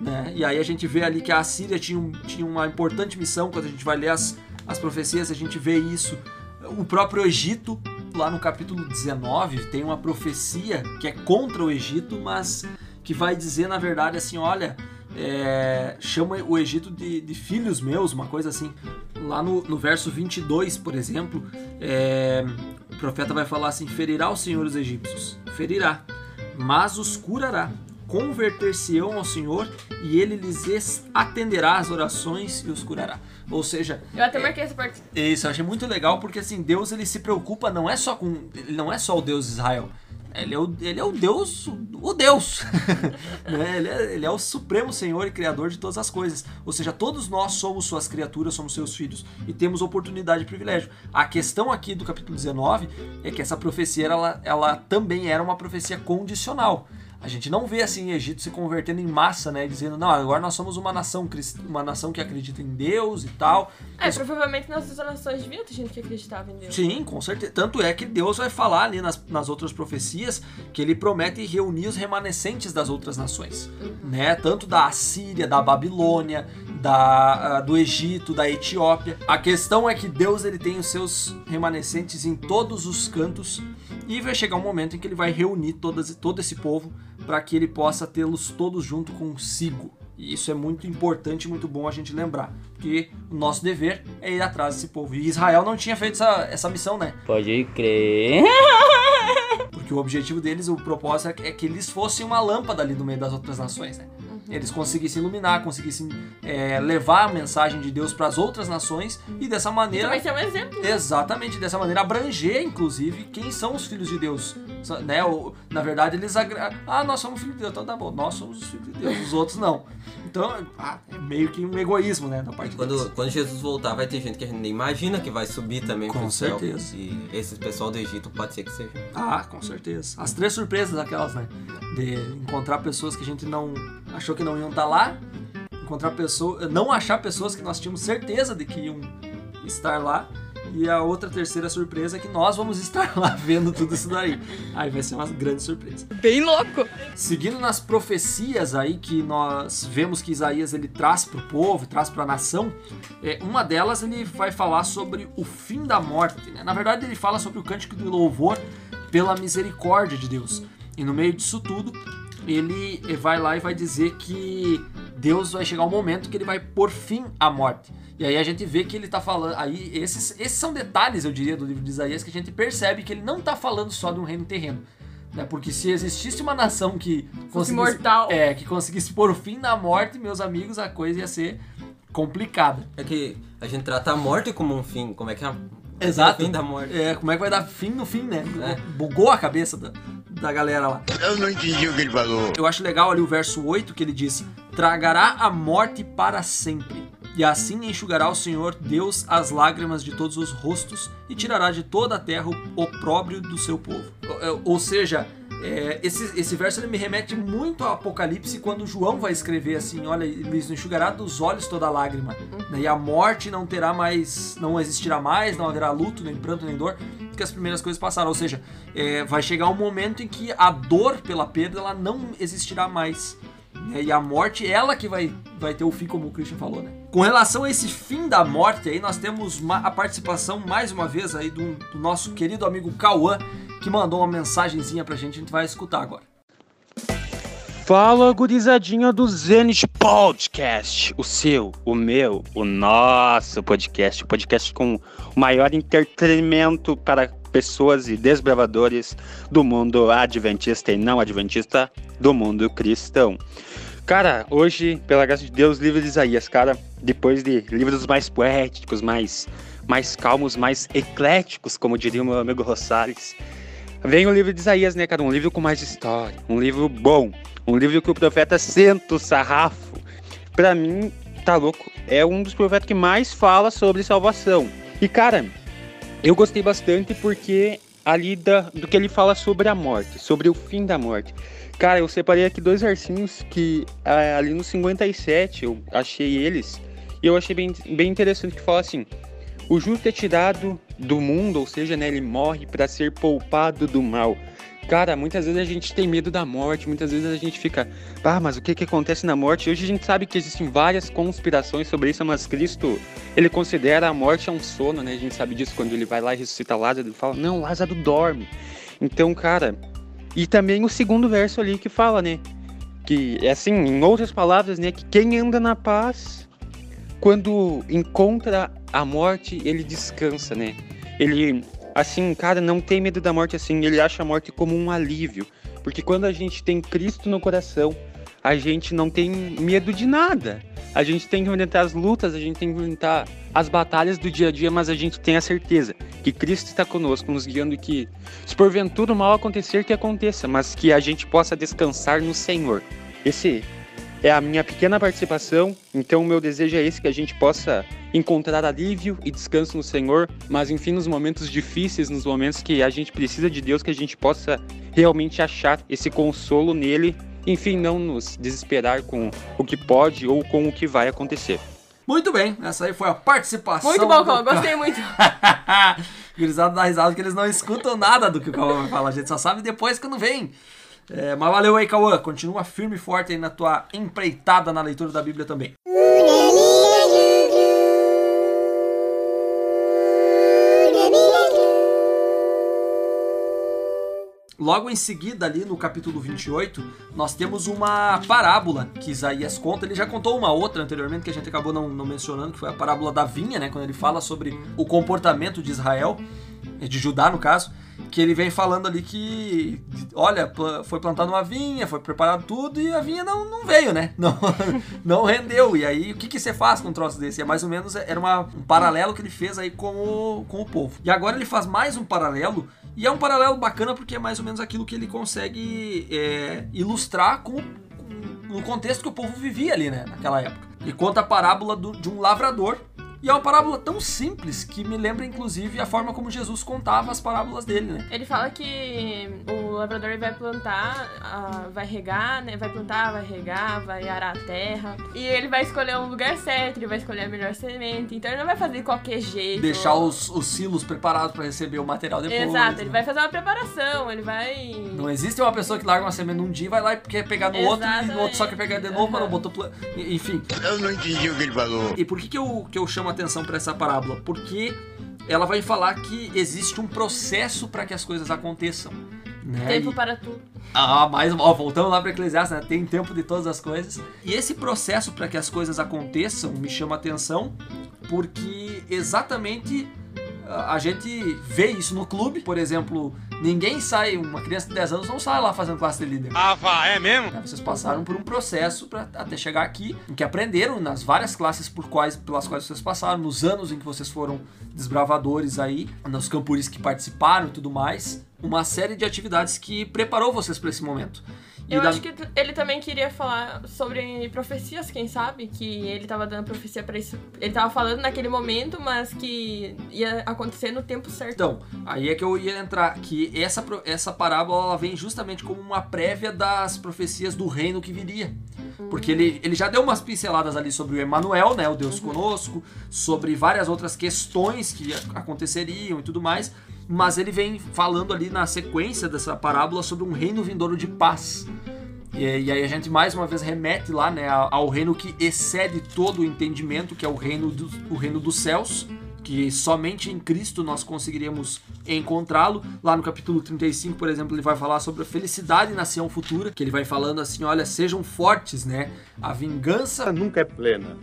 Né? E aí a gente vê ali que a Síria tinha, tinha uma importante missão, quando a gente vai ler as, as profecias, a gente vê isso. O próprio Egito, lá no capítulo 19, tem uma profecia que é contra o Egito, mas que vai dizer, na verdade, assim, olha, é, chama o Egito de, de filhos meus, uma coisa assim. Lá no, no verso 22, por exemplo, é, o profeta vai falar assim, ferirá os egípcios, ferirá, mas os curará. Converter-se-ão ao Senhor e ele lhes atenderá as orações e os curará. Ou seja, Eu até marquei essa parte. isso, eu achei muito legal porque assim, Deus ele se preocupa não é só com, ele não é só o Deus de Israel. Ele é o, ele é o Deus, o Deus. né? ele, é, ele é o supremo Senhor e Criador de todas as coisas. Ou seja, todos nós somos suas criaturas, somos seus filhos e temos oportunidade e privilégio. A questão aqui do capítulo 19 é que essa profecia ela, ela também era uma profecia condicional. A gente não vê assim Egito se convertendo em massa, né? Dizendo, não, agora nós somos uma nação crist... uma nação que acredita em Deus e tal. É, provavelmente nas outras nações devia ter gente que acreditava em Deus. Sim, com certeza. Tanto é que Deus vai falar ali nas, nas outras profecias que ele promete reunir os remanescentes das outras nações, né? Tanto da Assíria, da Babilônia, da, ah, do Egito, da Etiópia. A questão é que Deus ele tem os seus remanescentes em todos os cantos e vai chegar um momento em que ele vai reunir todas, todo esse povo para que ele possa tê-los todos junto consigo. E isso é muito importante e muito bom a gente lembrar. Porque o nosso dever é ir atrás desse povo. E Israel não tinha feito essa, essa missão, né? Pode crer. Porque o objetivo deles, o propósito é que eles fossem uma lâmpada ali no meio das outras nações, né? Eles conseguissem iluminar, conseguissem é, levar a mensagem de Deus para as outras nações e dessa maneira. Então vai ser um exemplo. né? Exatamente, dessa maneira abranger, inclusive, quem são os filhos de Deus. Né? O- na verdade, eles agra... Ah, nós somos filhos de Deus, então tá bom, nós somos os filhos de Deus, os outros não. Então, ah, é meio que um egoísmo, né? Da parte. Quando, quando Jesus voltar, vai ter gente que a gente nem imagina que vai subir também Com pro céu. certeza. E esse pessoal do Egito pode ser que seja. Ah, com certeza. As três surpresas aquelas, né? De encontrar pessoas que a gente não achou que não iam estar lá, encontrar pessoas, não achar pessoas que nós tínhamos certeza de que iam estar lá. E a outra terceira surpresa é que nós vamos estar lá vendo tudo isso daí. Aí vai ser uma grande surpresa. Bem louco. Seguindo nas profecias aí que nós vemos que Isaías ele traz para o povo, traz para a nação, é, uma delas ele vai falar sobre o fim da morte. né? Na verdade, ele fala sobre o cântico do louvor pela misericórdia de Deus. E no meio disso tudo, ele vai lá e vai dizer que Deus vai chegar um momento que ele vai pôr fim à morte. E aí a gente vê que ele tá falando. Aí esses, esses são detalhes, eu diria, do livro de Isaías que a gente percebe que ele não tá falando só de um reino terreno. Né? Porque se existisse uma nação que Fosse conseguisse, imortal. é, que conseguisse pôr fim na morte, meus amigos, a coisa ia ser complicada. É que a gente trata a morte como um fim. Como é que é? Exato. O fim da morte. É, como é que vai dar fim no fim, né? É. Bugou a cabeça da, da galera lá. Eu não entendi o que ele falou. Eu acho legal ali o verso 8 que ele diz: Tragará a morte para sempre. E assim enxugará o Senhor Deus as lágrimas de todos os rostos e tirará de toda a terra o opróbrio do seu povo. Ou, ou seja, é, esse, esse verso ele me remete muito ao Apocalipse quando João vai escrever assim: Olha, ele enxugará dos olhos toda lágrima. né? E a morte não terá mais, não existirá mais, não haverá luto, nem pranto, nem dor, porque as primeiras coisas passaram. Ou seja, é, vai chegar um momento em que a dor pela perda ela não existirá mais. Né? E a morte, ela que vai, vai ter o fim, como o Christian falou, né? Com relação a esse fim da morte aí, nós temos ma- a participação, mais uma vez, aí do, do nosso querido amigo Cauã, que mandou uma mensagenzinha pra gente, a gente vai escutar agora. Fala, gurizadinha do Zenit Podcast. O seu, o meu, o nosso podcast. O podcast com o maior entretenimento para pessoas e desbravadores do mundo adventista e não adventista, do mundo cristão. Cara, hoje, pela graça de Deus, livro de Isaías, cara, depois de livros mais poéticos, mais, mais calmos, mais ecléticos, como diria o meu amigo Rosales, vem o livro de Isaías, né, cara? Um livro com mais história, um livro bom, um livro que o profeta senta o sarrafo. Pra mim, tá louco, é um dos profetas que mais fala sobre salvação. E, cara, eu gostei bastante porque ali da, do que ele fala sobre a morte, sobre o fim da morte. Cara, eu separei aqui dois versinhos que ah, ali no 57 eu achei eles e eu achei bem, bem interessante que fala assim: O justo é tirado do mundo, ou seja, né, ele morre para ser poupado do mal. Cara, muitas vezes a gente tem medo da morte, muitas vezes a gente fica, ah, mas o que que acontece na morte? Hoje a gente sabe que existem várias conspirações sobre isso, mas Cristo, ele considera a morte um sono, né? A gente sabe disso quando ele vai lá e ressuscita Lázaro, ele fala, não, Lázaro dorme. Então, cara, e também o segundo verso ali que fala, né? Que, é assim, em outras palavras, né? Que quem anda na paz, quando encontra a morte, ele descansa, né? Ele, assim, cara, não tem medo da morte assim, ele acha a morte como um alívio. Porque quando a gente tem Cristo no coração, a gente não tem medo de nada. A gente tem que enfrentar as lutas, a gente tem que enfrentar as batalhas do dia a dia, mas a gente tem a certeza que Cristo está conosco, nos guiando e que, se porventura o mal acontecer, que aconteça, mas que a gente possa descansar no Senhor. Esse é a minha pequena participação, então o meu desejo é esse, que a gente possa encontrar alívio e descanso no Senhor, mas enfim, nos momentos difíceis, nos momentos que a gente precisa de Deus, que a gente possa realmente achar esse consolo nele, enfim, não nos desesperar com o que pode ou com o que vai acontecer. Muito bem, essa aí foi a participação. Muito bom, do Cauã, Ca- gostei muito. Gurizada dá risada que eles não escutam nada do que o Cauã vai falar, a gente só sabe depois quando vem. É, mas valeu aí, Cauã. Continua firme e forte aí na tua empreitada na leitura da Bíblia também. Logo em seguida, ali no capítulo 28, nós temos uma parábola que Isaías conta. Ele já contou uma outra anteriormente que a gente acabou não, não mencionando, que foi a parábola da vinha, né? Quando ele fala sobre o comportamento de Israel, de Judá no caso, que ele vem falando ali que, olha, foi plantada uma vinha, foi preparado tudo e a vinha não, não veio, né? Não, não rendeu. E aí, o que, que você faz com um troço desse? É mais ou menos, era uma, um paralelo que ele fez aí com o, com o povo. E agora ele faz mais um paralelo, e é um paralelo bacana porque é mais ou menos aquilo que ele consegue é, ilustrar com, com- no contexto que o povo vivia ali, né? Naquela época. Ele conta a parábola do- de um lavrador e é uma parábola tão simples que me lembra, inclusive, a forma como Jesus contava as parábolas dele, né? Ele fala que o lavrador ele vai plantar, ah, vai regar, né? Vai plantar, vai regar, vai arar a terra. E ele vai escolher um lugar certo, ele vai escolher a melhor semente. Então ele não vai fazer de qualquer jeito. Deixar os, os silos preparados para receber o material depois. Exato, ele né? vai fazer uma preparação, ele vai. Não existe uma pessoa que larga uma semente num dia e vai lá e quer pegar no outro e no outro só quer pegar de novo, mas não botou. pla- e- Enfim. Eu não entendi o que ele falou. E por que, que, eu, que eu chamo a atenção para essa parábola? Porque ela vai falar que existe um processo para que as coisas aconteçam. Né? Tempo E- para tudo. Ah, mais ó, voltando lá para Eclesiastes, né? tem tempo de todas as coisas. E esse processo para que as coisas aconteçam me chama atenção, porque exatamente ah, a gente vê isso no clube, por exemplo, ninguém sai, uma criança de 10 anos não sai lá fazendo classe de líder. Ah, vá, é mesmo? Vocês passaram por um processo para até chegar aqui, em que aprenderam nas várias classes por quais, pelas quais vocês passaram, nos anos em que vocês foram desbravadores aí, nos campuris que participaram e tudo mais, uma série de atividades que preparou vocês para esse momento. Eu da- acho que ele também queria falar sobre profecias, quem sabe? Que ele tava dando profecia pra isso. Ele tava falando naquele momento, mas que ia acontecer no tempo certo. Então, aí é que eu ia entrar, que essa, essa parábola ela vem justamente como uma prévia das profecias do reino que viria. Porque ele, ele já deu umas pinceladas ali sobre o Emanuel, né, o Deus conosco, sobre várias outras questões que aconteceriam e tudo mais, mas ele vem falando ali na sequência dessa parábola sobre um reino vindouro de paz. E, e aí a gente mais uma vez remete lá, né, ao, reino que excede todo o entendimento, que é o reino, do, o reino dos céus, que somente em Cristo nós conseguiríamos encontrá-lo. Lá no capítulo 35, por exemplo, ele vai falar sobre a felicidade na Sião futura, que ele vai falando assim, olha, sejam fortes, né? A vingança nunca é plena.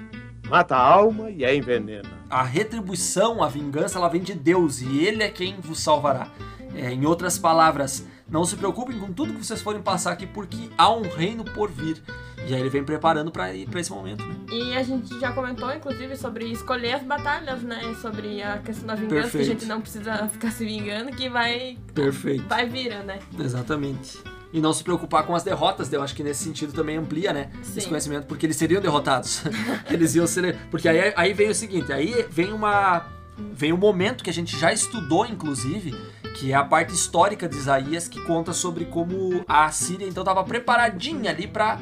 Mata a alma e a envenena. a retribuição, a vingança, ela vem de Deus e Ele é quem vos salvará. É, em outras palavras, não se preocupem com tudo que vocês forem passar aqui, porque há um reino por vir. E aí ele vem preparando para esse momento, né? E a gente já comentou, inclusive, sobre escolher as batalhas, né? Sobre a questão da vingança, que a Perfeito. gente não precisa ficar se vingando, que vai. Perfeito. Vai vir, né? Exatamente. E não se preocupar com as derrotas, eu acho que nesse sentido também amplia, né? Sim. Esse conhecimento, porque eles seriam derrotados. eles iam ser. Porque aí, aí vem o seguinte, aí vem uma. Vem um momento que a gente já estudou, inclusive, que é a parte histórica de Isaías, que conta sobre como a Síria então estava preparadinha ali para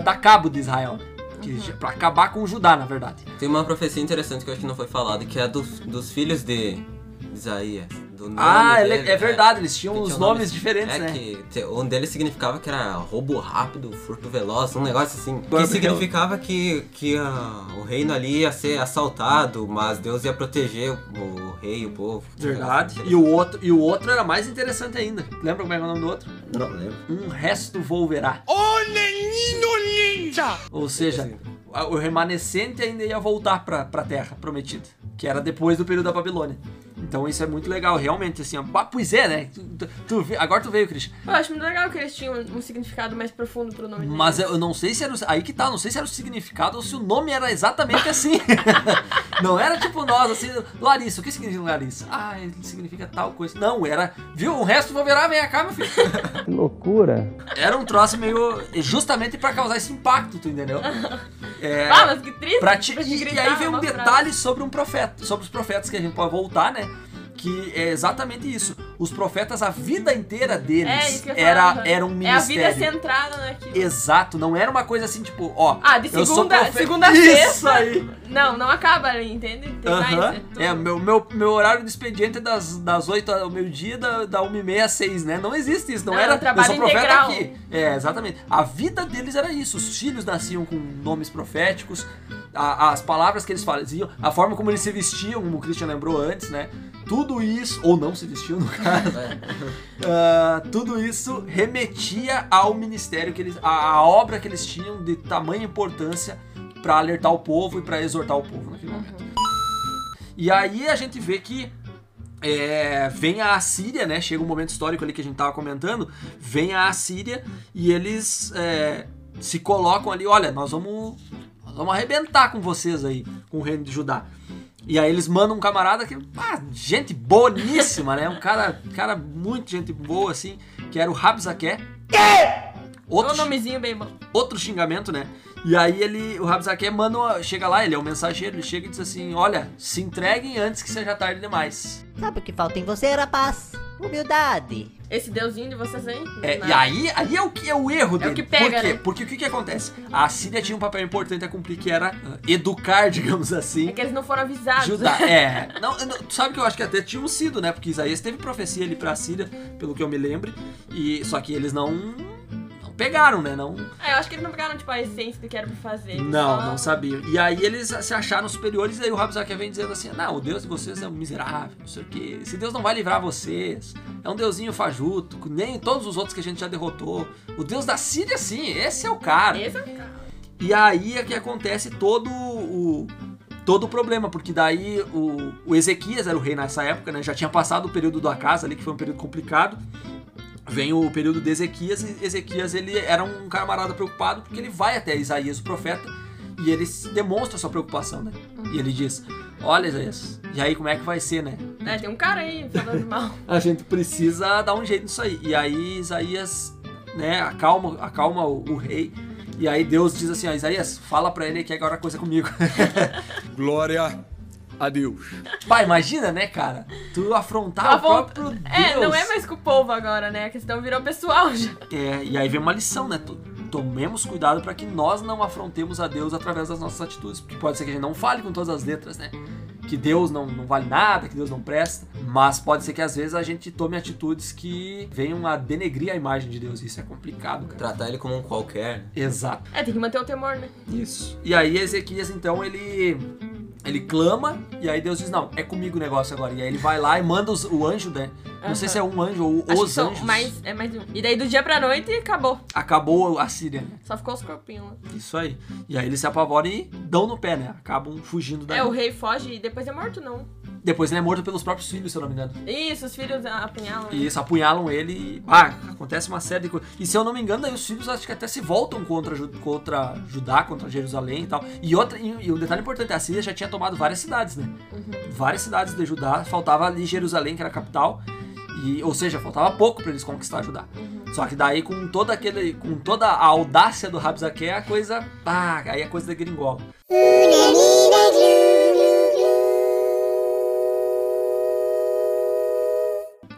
dar cabo de Israel. Que, Pra acabar com o Judá, na verdade. Tem uma profecia interessante que eu acho que não foi falada, que é a dos, dos filhos de Isaías. Do nome Ah, é, dele, é verdade, eles tinham uns tinha nomes diferentes, é né? Que um deles significava que era roubo rápido, furto veloz, um negócio assim. Que significava que, que ah, o reino ali ia ser assaltado, mas Deus ia proteger o, o rei, o povo. Verdade. E o, outro, e o outro era mais interessante ainda. Lembra como é que é o nome do outro? Não lembro. Um resto volverá. Menino ninja! Ou seja, o remanescente ainda ia voltar pra, pra terra prometida, que era depois do período da Babilônia. Então isso é muito legal, realmente, assim, ó. Pois é, né? Tu- tu- tu agora tu veio, Christian. Eu acho muito legal que eles tinham um significado mais profundo pro nome Mas deles. eu não sei se era. o- Aí que tá, não sei se era o significado ou se o nome era exatamente assim. não era tipo nós, assim, Larissa, o que significa Larissa? Ah, ele significa tal coisa. Não, era. Viu? O resto vou virar, vem cá, meu filho. Que loucura. Era um troço meio. Justamente pra causar esse impacto, tu entendeu? É, Ah, mas que triste, pra ti- e, e aí vem um detalhe sobre um profeta, sobre os profetas que a gente pode voltar, né? Que é exatamente isso. Os profetas, a vida inteira É, deles ia era, falar. era um É a ministério. vida centrada naquilo. Exato, não era uma coisa assim, tipo, ó. Ah, de segunda, segunda Isso aí. Não, não acaba ali, entende? Tem mais. Aham. É tudo. É, meu, meu, meu horário de expediente é das, das 8 ao meio-dia, da, da 1 e meia às 6, né? Não existe isso, não, Não, era. eu sou profeta integral. aqui. É, exatamente. A vida deles era isso. Os filhos nasciam com nomes proféticos, a- as palavras que eles faziam, a forma como eles se vestiam, como o Christian lembrou antes, né? Tudo isso, ou não se vestiam no caso, ah, tudo isso remetia ao ministério que eles, a, a obra que eles tinham de tamanha importância para alertar o povo e para exortar o povo naquele momento. E aí a gente vê que é, vem a Assíria, né? Chega um momento histórico ali que a gente tava comentando. Vem a Assíria e eles é, se colocam ali. Olha, nós vamos, nós vamos arrebentar com vocês aí, com o reino de Judá. E aí eles mandam um camarada que, ah, gente boníssima, né? Um cara, cara muito gente boa, assim, que era o Rabzaké. Outro, Um nomezinho bem bom. outro xingamento, né? E aí ele, o Rabzaké manda, uma- chega lá, ele é o mensageiro, ele chega e diz assim, olha, se entreguem antes que seja tarde demais. Sabe o que falta em você, rapaz? Humildade. Esse deusinho de vocês aí. É, e aí, aí é o que é o erro É dele. o que pega, Por quê? né? Porque o que, que acontece? A Assíria tinha um papel importante a cumprir, que era ah, educar, digamos assim. É que eles não foram avisados. Judá. É. Não, não, sabe que eu acho que até tinham sido, né? Porque Isaías teve profecia ali pra Síria, pelo que eu me lembre. E, só que eles não. Pegaram, né? Não. É, eu acho que eles não pegaram, tipo, a essência do que era pra fazer. Não, só- não sabiam. E aí eles se acharam superiores, e aí o Rabzaké vem dizendo assim: Não, o Deus de vocês é um miserável, não sei o quê. Esse Deus não vai livrar vocês. É um deusinho fajuto, nem todos os outros que a gente já derrotou. O Deus da Síria, sim, esse é o cara. Esse é o cara. E aí é que acontece todo o. Todo o problema, porque daí o, o Ezequias era o rei nessa época, né? Já tinha passado o período do Acasa ali, que foi um período complicado. Vem o período de Ezequias, e Ezequias ele era um camarada preocupado porque ele vai até Isaías, o profeta, e ele se demonstra sua preocupação, né? E ele diz: Olha, Isaías, e aí como é que vai ser, né? É, tem um cara aí falando mal. A gente precisa dar um jeito nisso aí. E aí Isaías, né, acalma, acalma o, o rei. E aí Deus diz assim: ó, Isaías, fala pra ele que agora a coisa é comigo. Glória a Deus. Pai, imagina, né, cara? Tu afrontar o próprio Deus. É, não é mais com o povo agora, né? A questão virou pessoal já. É, e aí vem uma lição, né? To- Tomemos cuidado para que nós não afrontemos a Deus através das nossas atitudes. Porque pode ser que a gente não fale com todas as letras, né? Que Deus não, não vale nada, que Deus não presta. Mas pode ser que às vezes a gente tome atitudes que venham a denegrir a imagem de Deus. Isso é complicado, cara. Tratar ele como um qualquer. Exato. É, tem que manter o temor, né? Isso. E aí Ezequias, então, ele. Ele clama, e aí Deus diz: Não, é comigo o negócio agora. E aí ele vai lá e manda os- o anjo, né? Não sei Aham. se é um anjo ou Acho os são anjos. mais, é mais um. E daí do dia pra noite acabou. Acabou a Síria, né? Só ficou os corpinhos lá. Isso aí. E aí eles se apavoram e dão no pé, né? Acabam fugindo daí. É, o rei foge e depois é morto, não. Depois ele é morto pelos próprios filhos, se eu não me engano. Isso, os filhos apunhalam. né? E isso, apunhalam ele e. Ah, acontece uma série de coisas. E se eu não me engano, daí os filhos acho que até se voltam contra, contra Judá, contra Jerusalém e tal. E, outra, e, um detalhe importante, a Síria já tinha tomado várias cidades, né? Várias cidades de Judá. Faltava ali Jerusalém, que era a capital. E, ou seja, faltava pouco para eles conquistar Judá. Só que daí, com toda aquele. com toda a audácia do Rabzaké, a coisa. Ah, aí a coisa da gringola.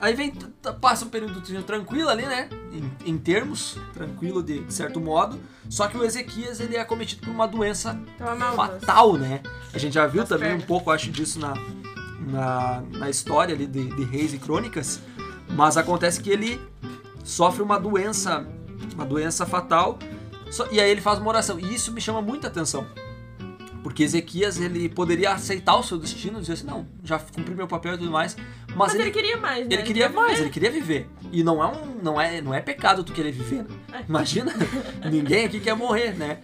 Aí vem, passa um período tranquilo ali, né? Em, em termos, tranquilo de, de certo modo. Só que o Ezequias ele é acometido por uma doença fatal, né? A gente já viu Nas também um pernas. pouco, acho, disso na, na, na história ali de, de Reis e Crônicas. Mas acontece que ele sofre uma doença, uma doença fatal. Só- e aí ele faz uma oração. E isso me chama muita atenção. Porque Ezequias, ele poderia aceitar o seu destino, dizer assim, não, já cumpri meu papel e tudo mais. Mas, Mas ele queria mais, né? Ele queria quer mais, viver. ele queria viver. E não é um, não é, não é pecado tu querer viver. né? Imagina, ninguém aqui quer morrer, né?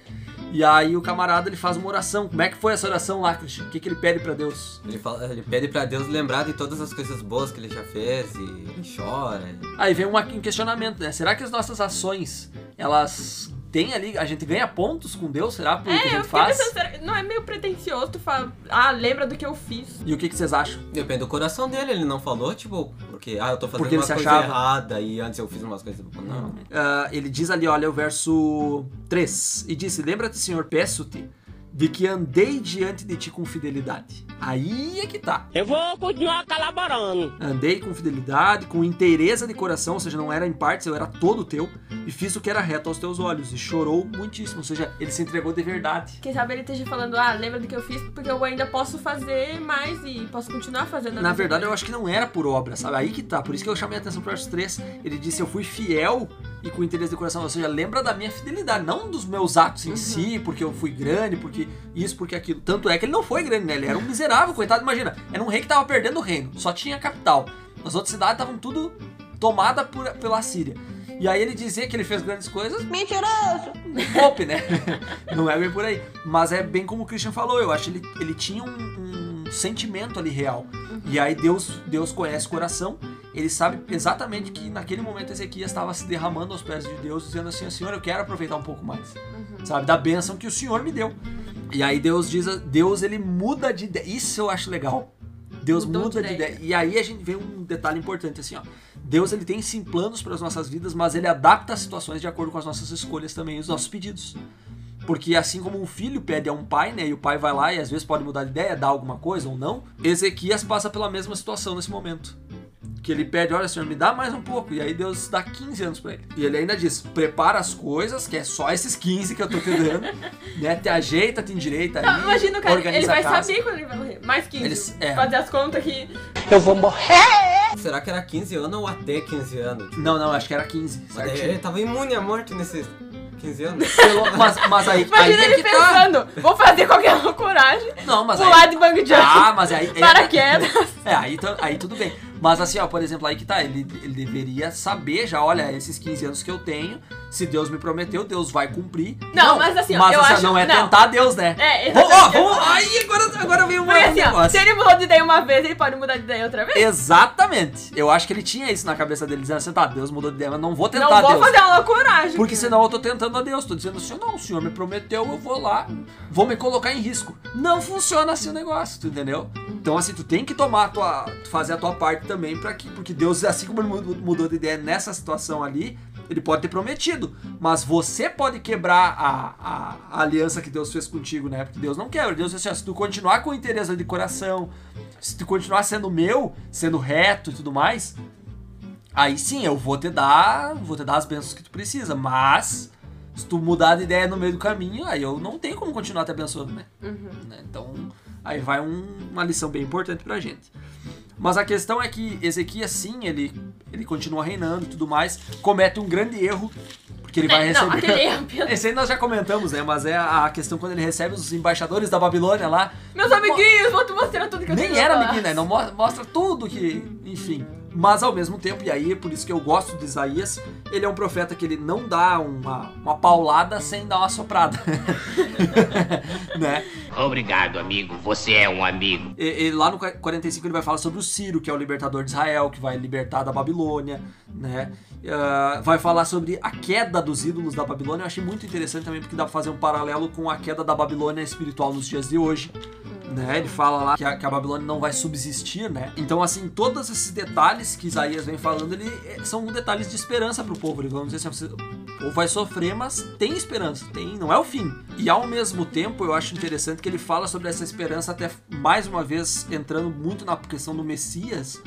E aí o camarada ele faz uma oração. Como é que foi essa oração lá, Christian? O que, que ele pede pra Deus? Ele, fala, ele pede pra Deus lembrar de todas as coisas boas que ele já fez e, e chora. Aí vem uma- um questionamento, né? Será que as nossas ações, elas têm ali, a gente ganha pontos com Deus? Será por que a É, eu gente faz? pensando, será- não é meio pretencioso tu falar, ah, lembra do que eu fiz. E o que, que vocês acham? Depende do coração dele, ele não falou, tipo, porque, ah, eu tô fazendo Porque ele uma se coisa achava. errada e antes eu fiz umas coisas. Não. Ah, ele diz ali, olha, o verso 3. E disse: Lembra-te, Senhor, peço-te, de que andei diante de ti com fidelidade. Aí é que tá. Eu vou continuar colaborando. Andei com fidelidade, com inteireza de coração, ou seja, não era em partes, eu era todo teu, e fiz o que era reto aos teus olhos, e chorou muitíssimo, ou seja, ele se entregou de verdade. Quem sabe ele esteja falando, ah, lembra do que eu fiz, porque eu ainda posso fazer mais e posso continuar fazendo. Na verdade, eu acho que não era por obra, sabe? Aí que tá, por isso que eu chamei a atenção pro verso 3. Ele disse: Eu fui fiel e com interesse de coração, ou seja, lembra da minha fidelidade, não dos meus atos em si, porque eu fui grande, porque isso, porque aquilo. Tanto é que ele não foi grande, né? Ele era um miserável, coitado. Imagina, era um rei que tava perdendo o reino, só tinha a capital. As outras cidades estavam tudo tomada por, pela Síria. E aí ele dizia que ele fez grandes coisas. Mentiroso! Poupe, né? não é bem por aí. Mas é bem como o Christian falou, eu acho que ele, ele tinha um, um- sentimento ali real. E aí Deus, Deus conhece o coração, ele sabe exatamente que naquele momento Ezequias estava se derramando aos pés de Deus, dizendo assim: Senhor, eu quero aproveitar um pouco mais, sabe, da bênção que o Senhor me deu. E aí Deus diz, Deus ele muda de ideia. Isso eu acho legal. Deus Mudou muda de de ideia. ideia. E aí a gente vê um detalhe importante assim, ó. Deus ele tem sim planos para as nossas vidas, mas ele adapta as situações de acordo com as nossas escolhas também, os nossos pedidos. Porque assim como um filho pede a um pai, né, e o pai vai lá e às vezes pode mudar de ideia, dar alguma coisa ou não, Ezequias passa pela mesma situação nesse momento. Que ele pede, olha senhor, me dá mais um pouco. E aí Deus dá 15 anos pra ele. E ele ainda diz, prepara as coisas, que é só esses 15 que eu tô te dando, né, te ajeita, te endireita Não, aí, imagina o cara, organiza ele vai saber quando ele vai morrer. Mais 15. Eles- é. Fazer as contas que. Eu vou morrer! Será que era 15 anos ou até 15 anos? Tipo, Não, não, acho que era 15. mas daí certinho. ele tava imune à morte nesses 15 anos. Pelo- mas, mas aí, Imagina aí é ele que tá. pensando, vou fazer qualquer loucuragem. Não, mas pular aí... de bang jump. Ah, mas aí... Paraquedas. É, aí, aí tudo bem. Mas assim, ó, por exemplo, aí que tá, ele, ele deveria saber já, olha, esses 15 anos que eu tenho, se Deus me prometeu, Deus vai cumprir. Não, mas assim, ó, mas eu acho- não é não. tentar Deus, né? É, Vamos- Ó, exatamente. vamos, aí agora, agora veio uma, Porque um assim, ó, negócio. se ele mudou de ideia uma vez, ele pode mudar de ideia outra vez? Exatamente. Eu acho que ele tinha isso na cabeça dele, dizendo assim, tá, Deus mudou de ideia, mas não vou tentar Não vou Deus. fazer uma loucuragem. Porque senão eu tô tentando a Deus, tô dizendo assim, não, o Senhor me prometeu, eu vou lá, vou me colocar em risco. Não funciona assim o negócio, tu entendeu? Então assim, tu tem que tomar a tua, fazer a tua parte também para que, porque Deus, assim como ele mudou de ideia nessa situação ali, ele pode ter prometido, mas você pode quebrar a, a- a aliança que Deus fez contigo, né? Porque Deus não quebra. Deus diz assim, ó, se tu continuar com interesse de coração, se tu continuar sendo meu, sendo reto e tudo mais, Aí sim, eu vou te dar, vou te dar as bênçãos que tu precisa, mas se tu mudar de ideia no meio do caminho, aí eu não tenho como continuar te abençoando, né? Né? Então, aí vai um- uma lição bem importante pra gente. Mas a questão é que Ezequias, sim, ele, ele continua reinando e tudo mais, comete um grande erro, porque ele vai É, não, receber... aquele pelo- Esse aí nós já comentamos, né? Mas é a questão quando ele recebe os embaixadores da Babilônia lá, Meus amiguinhos, vou te mostrar tudo que eu nem era falar. menina, não mo- mostra tudo que, enfim. Mas ao mesmo tempo, e aí é por isso que eu gosto de Isaías, ele é um profeta que ele não dá uma, uma paulada sem dar uma soprada. né? Obrigado, amigo. Você é um amigo. E, e lá no 45 ele vai falar sobre o Ciro, que é o libertador de Israel, que vai libertar da Babilônia, né? Ah, vai falar sobre a queda dos ídolos da Babilônia. Eu achei muito interessante também, porque dá pra fazer um paralelo com a queda da Babilônia espiritual nos dias de hoje. Né? Ele fala lá que a, que a Babilônia não vai subsistir, né? Então, assim, todos esses detalhes que Isaías vem falando, ele eh, são detalhes de esperança pro povo. Ele vamos dizer assim, o povo vai sofrer, mas tem esperança, tem, não é o fim. E ao mesmo tempo, eu acho interessante que ele fala sobre essa esperança até mais uma vez entrando muito na questão do Messias.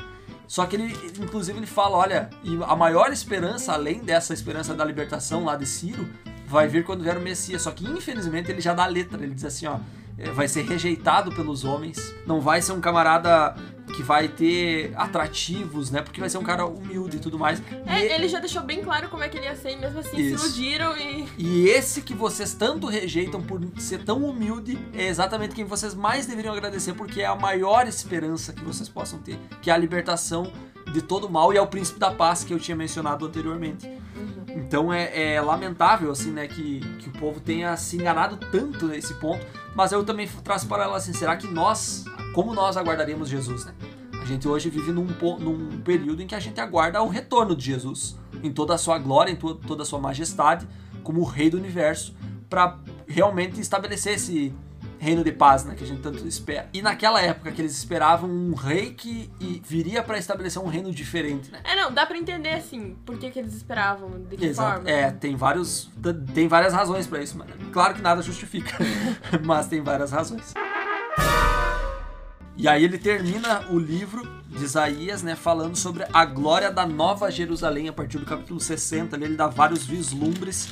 Só que ele, inclusive, ele fala, olha, a maior esperança, além dessa esperança da libertação lá de Ciro, vai vir quando vier o Messias. Só que infelizmente ele já dá a letra, ele diz assim, ó, é, vai ser rejeitado pelos homens, não vai ser um camarada que vai ter atrativos, né? Porque vai ser um cara humilde e tudo mais. É, E- ele já deixou bem claro como é que ele ia ser e mesmo assim Isso. se iludiram e. E esse que vocês tanto rejeitam por ser tão humilde é exatamente quem vocês mais deveriam agradecer, porque é a maior esperança que vocês possam ter, que é a libertação de todo o mal e é o príncipe da paz que eu tinha mencionado anteriormente. Então é, é lamentável, assim, né, que, que o povo tenha se enganado tanto nesse ponto, mas eu também traço para ela assim, será que nós, como nós aguardaremos Jesus, né? A gente hoje vive num, num período em que a gente aguarda o retorno de Jesus, em toda a sua glória, em to- toda a sua majestade, como o rei do universo, para realmente estabelecer esse reino de paz, né, que a gente tanto espera. E naquela época que eles esperavam um rei que viria para estabelecer um reino diferente, né? É, não, dá pra entender assim, por que, que eles esperavam, de que Exato. forma. É, tem vários tem várias razões para isso, mano. Claro que nada justifica, mas tem várias razões. E aí ele termina o livro de Isaías, né, falando sobre a glória da Nova Jerusalém a partir do capítulo 60, ali ele dá vários vislumbres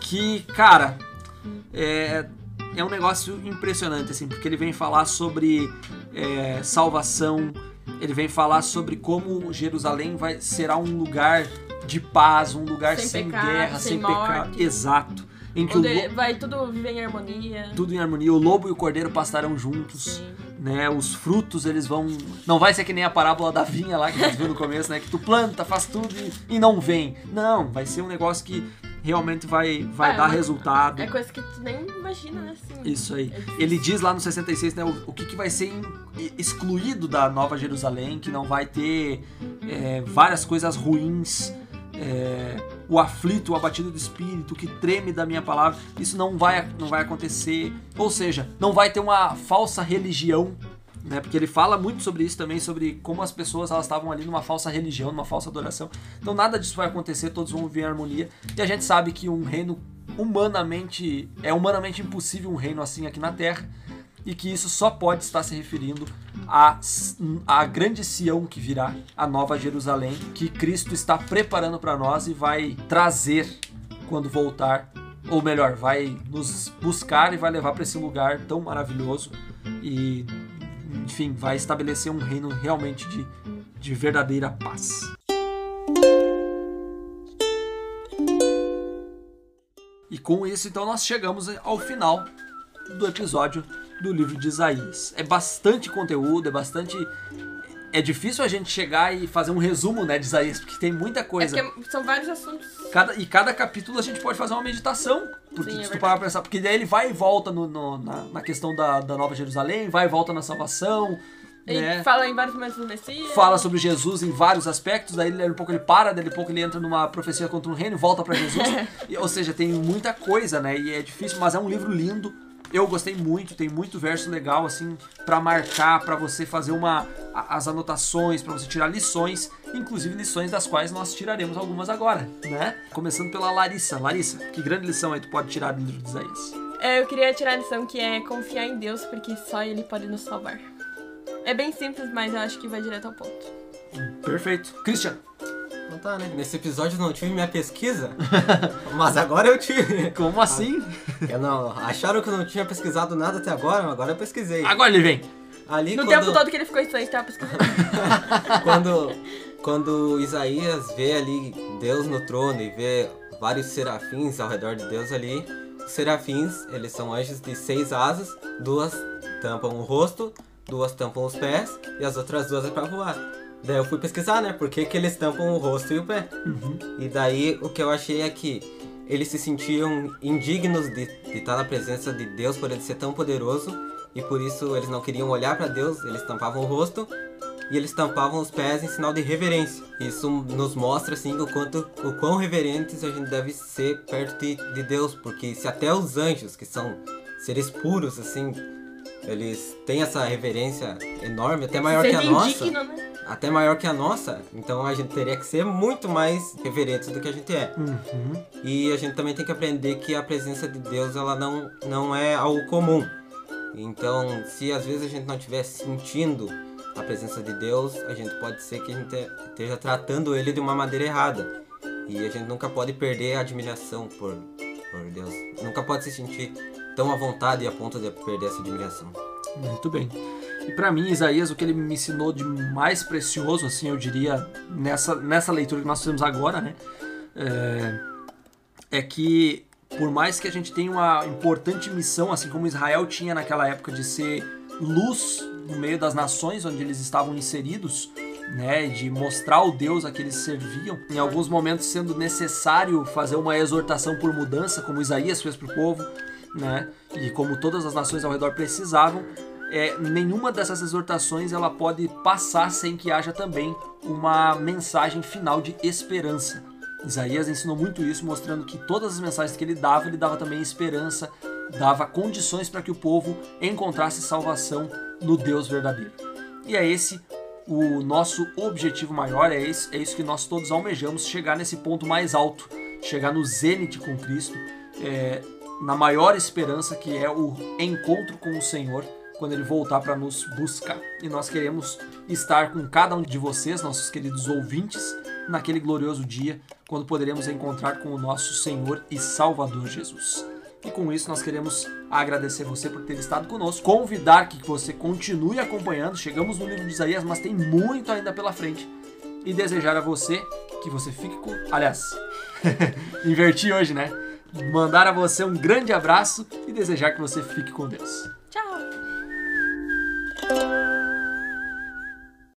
que, cara, é, é um negócio impressionante, assim, porque ele vem falar sobre é, salvação, ele vem falar sobre como Jerusalém vai, será um lugar de paz, um lugar sem, Sem pecado, guerra, sem, sem pecado. Exato. Em que o vai tudo viver em harmonia. tudo em harmonia, o lobo e o cordeiro pastarão juntos, né? Os frutos eles vão, não vai ser que nem a parábola da vinha lá que a gente viu no começo, né? Que tu planta, faz tudo e, e não vem. Não, vai ser um negócio que realmente vai, vai É, dar resultado. É coisa que tu nem imagina, né? Assim. Isso aí. É. Ele diz lá no 66, né, o, o que, que vai ser in- excluído da Nova Jerusalém, que não vai ter é, várias coisas ruins, é, o aflito, o abatido do espírito, que treme da minha palavra, isso não vai, não vai acontecer. Ou seja, não vai ter uma falsa religião, né? Porque ele fala muito sobre isso também, sobre como as pessoas elas estavam ali numa falsa religião, numa falsa adoração. Então nada disso vai acontecer, todos vão viver em harmonia. E a gente sabe que um reino humanamente é humanamente impossível um reino assim aqui na Terra e que isso só pode estar se referindo à, à grande Sião que virá, a nova Jerusalém, que Cristo está preparando para nós e vai trazer quando voltar, ou melhor, vai nos buscar e vai levar para esse lugar tão maravilhoso e, enfim, vai estabelecer um reino realmente de, de verdadeira paz. E com isso, então, nós chegamos ao final do episódio do livro de Isaías. É bastante conteúdo, é bastante. É difícil a gente chegar e fazer um resumo né, de Isaías, porque tem muita É coisa. porque são vários assuntos. Cada, e cada capítulo a gente pode fazer uma meditação. Porque Sim, é se tu parar pra pensar, porque daí ele vai e volta no- no- na, na questão da, da Nova Jerusalém, vai e volta na salvação. Ele né? fala em vários momentos do Messias. fala sobre Jesus em vários aspectos, daí ele, um pouco ele para, daí um pouco ele entra numa profecia contra um reino, volta pra Jesus. E, ou seja, tem muita coisa, né? E é difícil, mas é um livro lindo. Eu gostei muito, tem muito verso legal assim pra marcar, pra você fazer uma as anotações, pra você tirar lições, inclusive lições das quais nós tiraremos algumas agora, né? Começando pela Larissa. Larissa, que grande lição aí tu pode tirar do livro de Isaías? É, eu queria tirar a lição que é confiar em Deus, porque só Ele pode nos salvar. É bem simples, mas eu acho que vai direto ao ponto. Perfeito. Christian. Então tá, né? Nesse episódio eu não tive minha pesquisa, mas agora eu tive. Como assim? Eu não, acharam que eu não tinha pesquisado nada até agora, mas agora eu pesquisei. Agora ele vem. Ali No quando, tempo todo que ele ficou estranho, tava pesquisando. quando, quando Isaías vê ali Deus no trono e vê vários serafins ao redor de Deus ali, os serafins, eles são anjos de seis asas, duas tampam o rosto, duas tampam os pés e as outras duas é pra voar. Daí eu fui pesquisar, né, por que, que eles tampam o rosto e o pé. E daí o que eu achei é que eles se sentiam indignos de, de estar na presença de Deus por ele ser tão poderoso e por isso eles não queriam olhar para Deus, eles tampavam o rosto e eles tampavam os pés em sinal de reverência. Isso nos mostra assim o quanto o quão reverentes a gente deve ser perto de, de Deus, porque se até os anjos, que são seres puros assim, eles têm essa reverência enorme, até maior que a nossa indigno, né? até maior que a nossa, então a gente teria que ser muito mais reverente do que a gente é. Uhum. E a gente também tem que aprender que a presença de Deus ela não, não é algo comum. Então, se às vezes a gente não estiver sentindo a presença de Deus, a gente pode ser que a gente esteja tratando ele de uma maneira errada. E a gente nunca pode perder a admiração por, por Deus. Nunca pode se sentir tão à vontade a ponto de perder essa admiração. Muito bem. E pra mim, Isaías, o que ele me ensinou de mais precioso, assim, eu diria, nessa, nessa leitura que nós fizemos agora, né? É, é que por mais que a gente tenha uma importante missão, assim como Israel tinha naquela época de ser luz no meio das nações onde eles estavam inseridos, né, de mostrar o Deus a que eles serviam, em alguns momentos sendo necessário fazer uma exortação por mudança, como Isaías fez para o povo, né, e como todas as nações ao redor precisavam, é, nenhuma dessas exortações ela pode passar sem que haja também uma mensagem final de esperança. Isaías ensinou muito isso, mostrando que todas as mensagens que ele dava, ele dava também esperança, dava condições para que o povo encontrasse salvação no Deus verdadeiro. E é esse o nosso objetivo maior, é, esse, é isso que nós todos almejamos, chegar nesse ponto mais alto, chegar no zênite com Cristo, é, na maior esperança que é o encontro com o Senhor, quando ele voltar para nos buscar. E nós queremos estar com cada um de vocês, nossos queridos ouvintes, naquele glorioso dia, quando poderemos encontrar com o nosso Senhor e Salvador Jesus. E com isso nós queremos agradecer você por ter estado conosco, convidar que você continue acompanhando. Chegamos no livro de Isaías, mas tem muito ainda pela frente. E desejar a você que você fique com. Aliás, inverti hoje, né? mandar a você um grande abraço e desejar que você fique com Deus. Tchau!